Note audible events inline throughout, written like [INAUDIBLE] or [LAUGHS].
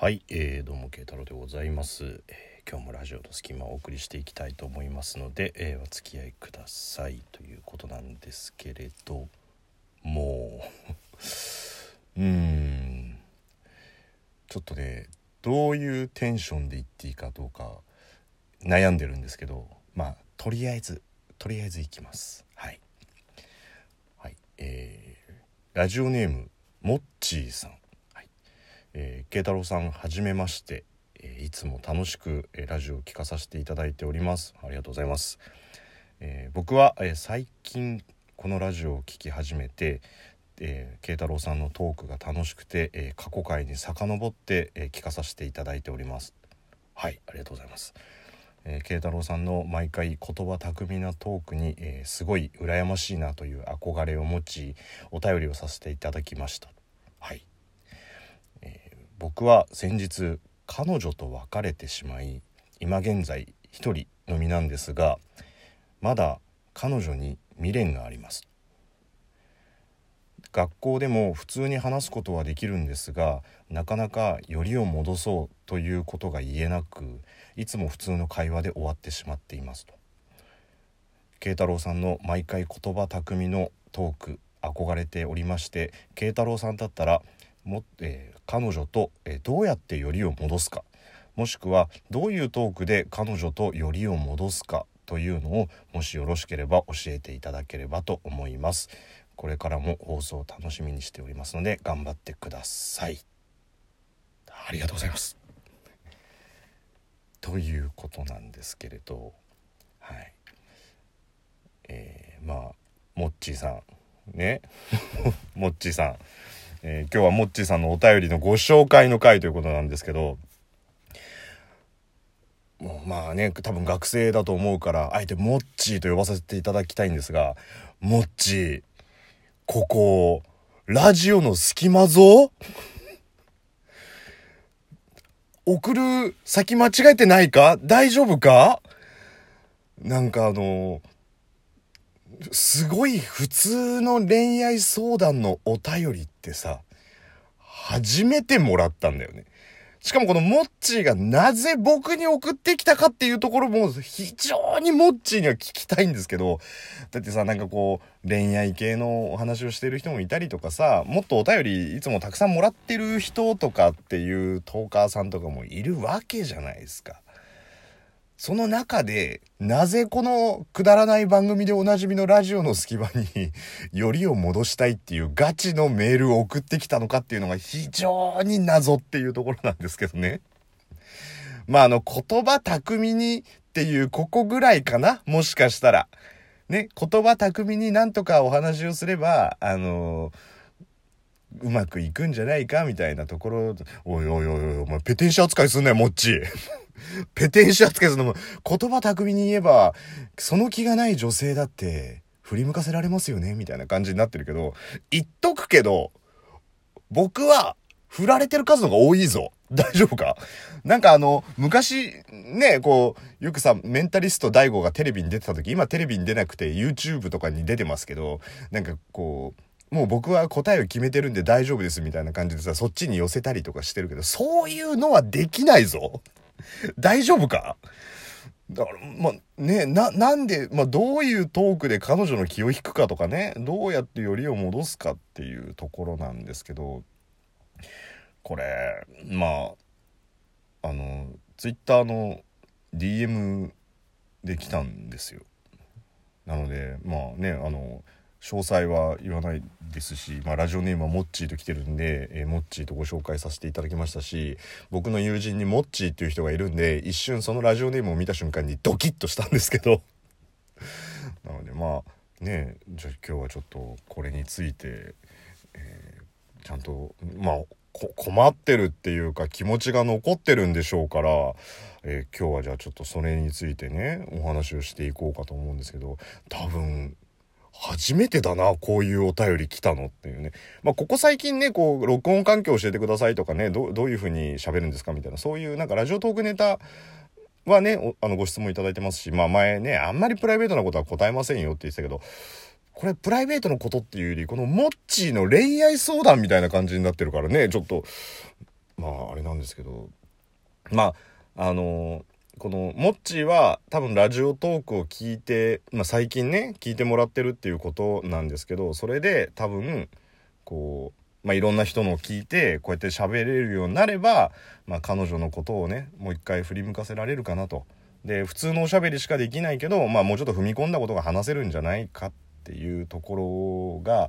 はい、えー、どうも慶太郎でございます、えー今日もラジオの隙間をお送りしていきたいと思いますので、えーお付き合いください。ということなんですけれども。[LAUGHS] ううん。ちょっとねどういうテンションで言っていいかどうか悩んでるんですけどまあとりあえずとりあえずいきます。はい。はいえーラジオネームもっちーさん。えー、慶太郎さんはじめまして、えーいつも楽しく、えーラジオを聞かさせていただいております。ありがとうございます、えー僕は、えー最近このラジオを聞き始めてえー慶太郎さんのトークが楽しくて、えー過去回に遡って、えー聞かさせていただいております。はいありがとうございます。えー慶太郎さんの毎回言葉巧みなトークに、えーすごい羨ましいなという憧れを持ちお便りをさせていただきました。はい、僕は先日彼女と別れてしまい今現在一人のみなんですがまだ彼女に未練があります。学校でも普通に話すことはできるんですがなかなかよりを戻そうということが言えなくいつも普通の会話で終わってしまっています。と慶太郎さんの毎回言葉巧みのトーク憧れておりまして慶太郎さんだったらも、えー彼女と、えーどうやってよりを戻すか。もしくはどういうトークで彼女とよりを戻すかというのをもしよろしければ教えていただければと思います。これからも放送を楽しみにしておりますので頑張ってください。ありがとうございます。ということなんですけれどはい。えーまあモッチーさんね。[LAUGHS] モッチーさん、えー今日はモッチーさんのお便りのご紹介の回ということなんですけどもうまあね多分学生だと思うからあえてモッチーと呼ばせていただきたいんですがモッチーここラジオの隙間ぞ？送る先間違えてないか？大丈夫か？なんかあのすごい普通の恋愛相談のお便りってさ初めてもらったんだよねしかもこのモッチーがなぜ僕に送ってきたかっていうところも非常にモッチーには聞きたいんですけどだってさなんかこう恋愛系のお話をしてる人もいたりとかさもっとお便りいつもたくさんもらってる人とかっていうトーカーさんとかもいるわけじゃないですか。その中で、なぜこのくだらない番組でおなじみのラジオの隙間に、[LAUGHS] よりを戻したいっていうガチのメールを送ってきたのかっていうのが非常に謎っていうところなんですけどね。まあ、あの、言葉巧みにっていうここぐらいかな？もしかしたら。ね、言葉巧みになんとかお話をすれば、あのうまくいくんじゃないかみたいなところ、おいおいおいおい、お前ペテン師扱いすんなよ、もっち。[LAUGHS] [LAUGHS] ペテン師扱いするのも、言葉巧みに言えば、その気がない女性だって、振り向かせられますよねみたいな感じになってるけど、言っとくけど、僕は、振られてる数の方が多いぞ。大丈夫か？なんかあの、昔、ね、こう、よくさ、メンタリスト DAIGO がテレビに出てた時、今テレビに出なくて YouTube とかに出てますけど、なんかこう、もう僕は答えを決めてるんで大丈夫ですみたいな感じでさ、そっちに寄せたりとかしてるけど、そういうのはできないぞ。[LAUGHS] 大丈夫か？だから、まあ、ね、な、なんで、まあ、どういうトークで彼女の気を引くかとかね、どうやってよりを戻すかっていうところなんですけど、これ、まあ、あの、ツイッターの DM で来たんですよ。なので、まあね、あの、詳細は言わないですし、まあ、ラジオネームはモッチーと来てるんで、えーモッチーとご紹介させていただきましたし僕の友人にモッチーっていう人がいるんで一瞬そのラジオネームを見た瞬間にドキッとしたんですけど。[LAUGHS] なのでまあねじゃあ今日はちょっとこれについて、えーちゃんとまあ困ってるっていうか気持ちが残ってるんでしょうから、えー今日はじゃあちょっとそれについてねお話をしていこうかと思うんですけど多分初めてだな、こういうお便り来たのっていうね。まあ、ここ最近ね、こう、録音環境教えてくださいとかね、どどういう風に喋るんですかみたいな、そういうなんかラジオトークネタはね、あの、ご質問いただいてますし、まあ前ね、あんまりプライベートなことは答えませんよって言ってたけど、これプライベートのことっていうより、このモッチーの恋愛相談みたいな感じになってるからね、ちょっと、まああれなんですけどまああのこのモッチーは多分ラジオトークを聞いて、まあ、最近ね聞いてもらってるっていうことなんですけどそれで多分こう、まあ、いろんな人のを聞いてこうやって喋れるようになれば、まあ、彼女のことをねもう一回振り向かせられるかなと。で普通のおしゃべりしかできないけど、まあ、もうちょっと踏み込んだことが話せるんじゃないかっていうところが、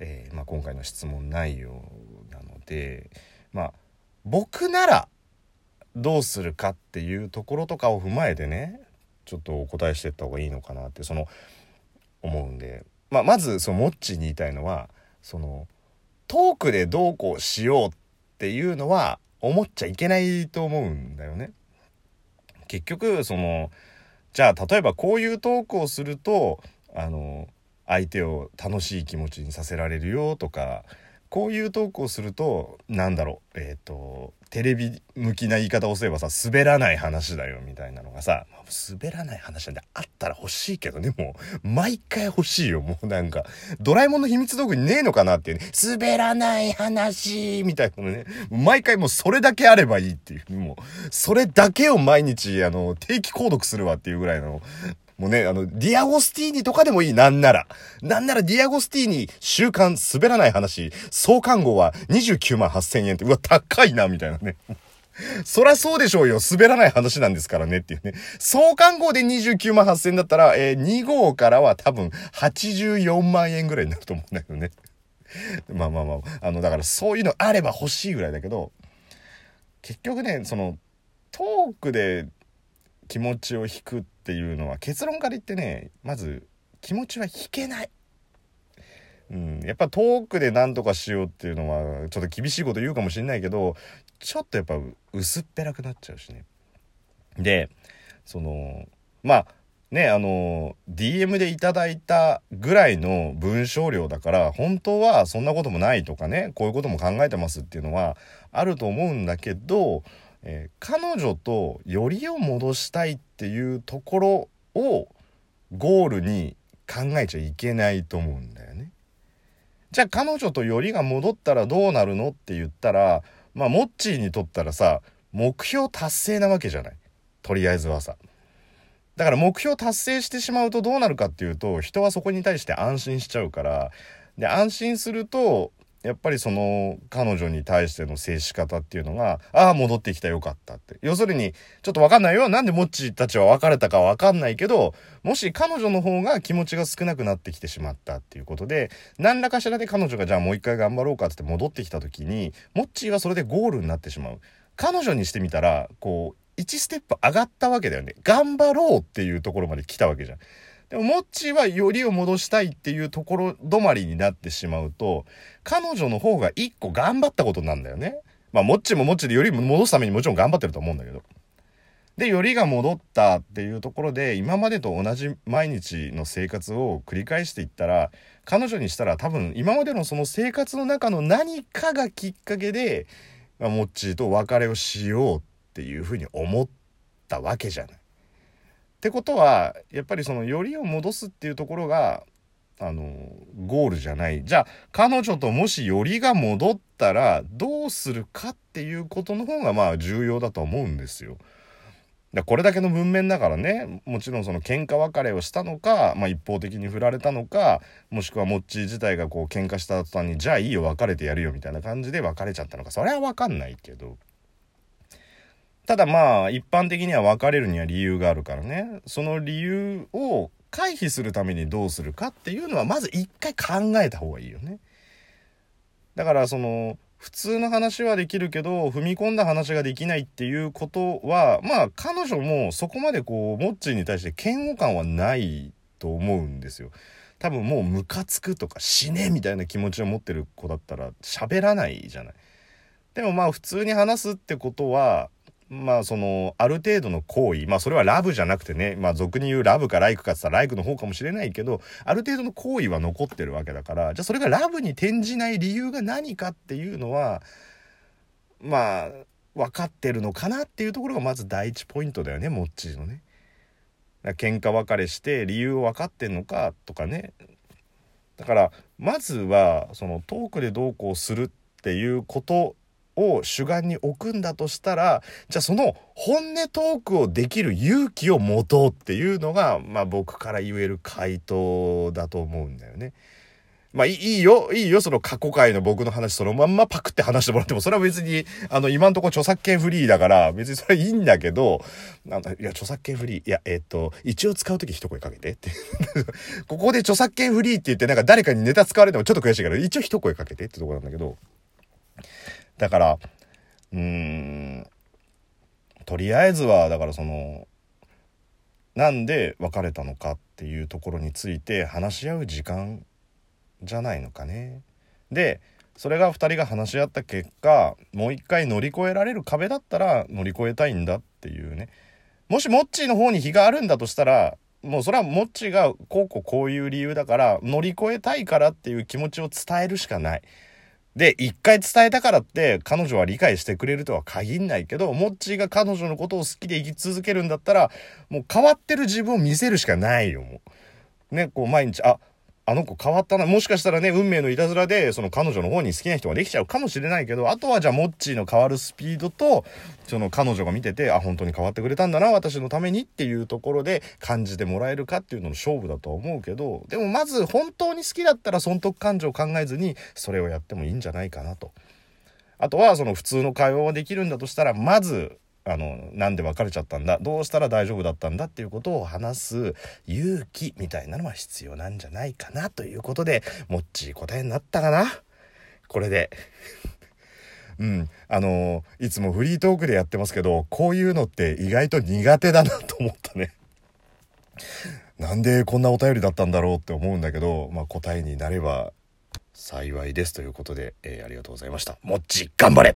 えーまあ、今回の質問内容なのでまあ僕ならどうするかっていうところとかを踏まえてねちょっとお答えしていった方がいいのかなってその思うんで、まあ、まずそのモッチーに言いたいのはそのトークでどうこうしようっていうのは思っちゃいけないと思うんだよね。結局そのじゃあ例えばこういうトークをするとあの相手を楽しい気持ちにさせられるよとかこういうトークをするとなんだろうえっ、ー、とテレビ向きな言い方をすればさ滑らない話だよみたいなのがさ滑らない話なんであったら欲しいけどねもう毎回欲しいよ。もうなんかドラえもんの秘密道具にねえのかなっていうね。滑らない話みたいなのね。毎回もうそれだけあればいいっていう。もうそれだけを毎日あの定期購読するわっていうぐらいのもうね、あの、ディアゴスティーニとかでもいい、なんなら。なんならディアゴスティーニ、週刊滑らない話、創刊号は29万8000円って、うわ、高いな、みたいなね。[LAUGHS] そらそうでしょうよ。滑らない話なんですからねっていうね。創刊号で29万8000円だったら、えー、2号からは多分84万円ぐらいになると思うんだけどね。[LAUGHS] まあまあまあ、あの、だからそういうのあれば欲しいぐらいだけど、結局ね、その、トークで気持ちを引くっていうのは結論から言ってねまず気持ちは引けない。うん、やっぱトークで何とかしようっていうのはちょっと厳しいこと言うかもしんないけどちょっとやっぱ薄っぺらくなっちゃうしね。でそのまあねあの DM でいただいたぐらいの文章量だから本当はそんなこともないとかねこういうことも考えてますっていうのはあると思うんだけどえー、彼女とよりを戻したいっていうところをゴールに考えちゃいけないと思うんだよね。じゃあ彼女とよりが戻ったらどうなるのって言ったらまあモッチーにとったらさ目標達成なわけじゃないとりあえずはさ。だから目標達成してしまうとどうなるかっていうと人はそこに対して安心しちゃうからで安心するとやっぱりその彼女に対しての接し方っていうのが、ああ、戻ってきたよかったって。要するに、ちょっとわかんないよ。なんでモッチーたちは別れたかわかんないけど、もし彼女の方が気持ちが少なくなってきてしまったっていうことで、何らかしらで彼女がじゃあもう一回頑張ろうかって戻ってきた時に、モッチーはそれでゴールになってしまう。彼女にしてみたら、こう、1ステップ上がったわけだよね。頑張ろうっていうところまで来たわけじゃん。でも、モッチーはよりを戻したいっていうところ止まりになってしまうと、彼女の方が一個頑張ったことなんだよね。まあ、モッチーもモッチーでより戻すためにもちろん頑張ってると思うんだけど。で、よりが戻ったっていうところで、今までと同じ毎日の生活を繰り返していったら、彼女にしたら多分、今までのその生活の中の何かがきっかけで、まあ、モッチーと別れをしようっていうふうに思ったわけじゃない。ってことはやっぱりそのよりを戻すっていうところがあのゴールじゃないじゃあ彼女ともしよりが戻ったらどうするかっていうことの方がまあ重要だと思うんですよ。だこれだけの文面だからねもちろんその喧嘩別れをしたのか、まあ、一方的に振られたのかもしくはモッチー自体がこう喧嘩した途端にじゃあいいよ別れてやるよみたいな感じで別れちゃったのかそれは分かんないけどただまあ一般的には別れるには理由があるからねその理由を回避するためにどうするかっていうのはまず一回考えた方がいいよね。だからその普通の話はできるけど踏み込んだ話ができないっていうことはまあ彼女もそこまでこうモッチーに対して嫌悪感はないと思うんですよ。多分もうムカつくとか死ねみたいな気持ちを持ってる子だったら喋らないじゃない。でもまあ普通に話すってことはまあそのある程度の行為まあそれはラブじゃなくてねまあ俗に言うラブかライクかって言ったらライクの方かもしれないけどある程度の行為は残ってるわけだからじゃあそれがラブに転じない理由が何かっていうのはまあ分かってるのかなっていうところがまず第一ポイントだよねモッチーのね。喧嘩別れして理由を分かってんのかとかねだからまずはそのトークでどうこうするっていうことを主眼に置くんだとしたら、じゃあその本音トークをできる勇気を持とうっていうのが、まあ僕から言える回答だと思うんだよね。まあいいよ、いいよ、その過去回の僕の話そのまんまパクって話してもらっても、それは別に、あの、今んとこ著作権フリーだから、別にそれはいいんだけど、なんか、いや、著作権フリー、いや、えっ、と、一応使うとき一声かけてって。ここで著作権フリーって言って、なんか誰かにネタ使われてもちょっと悔しいから、一応一声かけてってとこなんだけど、だから、うーん、とりあえずは、だからその、なんで別れたのかっていうところについて話し合う時間じゃないのかね。でそれが2人が話し合った結果もう一回乗り越えられる壁だったら乗り越えたいんだっていうねもしモッチーの方に非があるんだとしたらもうそれはモッチーがこうこうこういう理由だから乗り越えたいからっていう気持ちを伝えるしかない。で、一回伝えたからって彼女は理解してくれるとは限んないけど、モッチーが彼女のことを好きで生き続けるんだったら、もう変わってる自分を見せるしかないよ、もう。ね、こう毎日、あ、あの子変わったな。もしかしたらね、運命のいたずらで、その彼女の方に好きな人ができちゃうかもしれないけど、あとはじゃあ、モッチーの変わるスピードと、その彼女が見てて、あ、本当に変わってくれたんだな、私のためにっていうところで感じてもらえるかっていうのの勝負だとは思うけど、でもまず本当に好きだったら損得感情を考えずに、それをやってもいいんじゃないかなと。あとは、その普通の会話はできるんだとしたら、まず、あの、なんで別れちゃったんだ？どうしたら大丈夫だったんだっていうことを話す勇気みたいなのは必要なんじゃないかなということで、もっち答えになったかな？これで。[LAUGHS] うん。あのいつもフリートークでやってますけど、こういうのって意外と苦手だなと思ったね。[LAUGHS] なんでこんなお便りだったんだろうって思うんだけど、まあ答えになれば幸いですということで、えー、ありがとうございました。もっち、頑張れ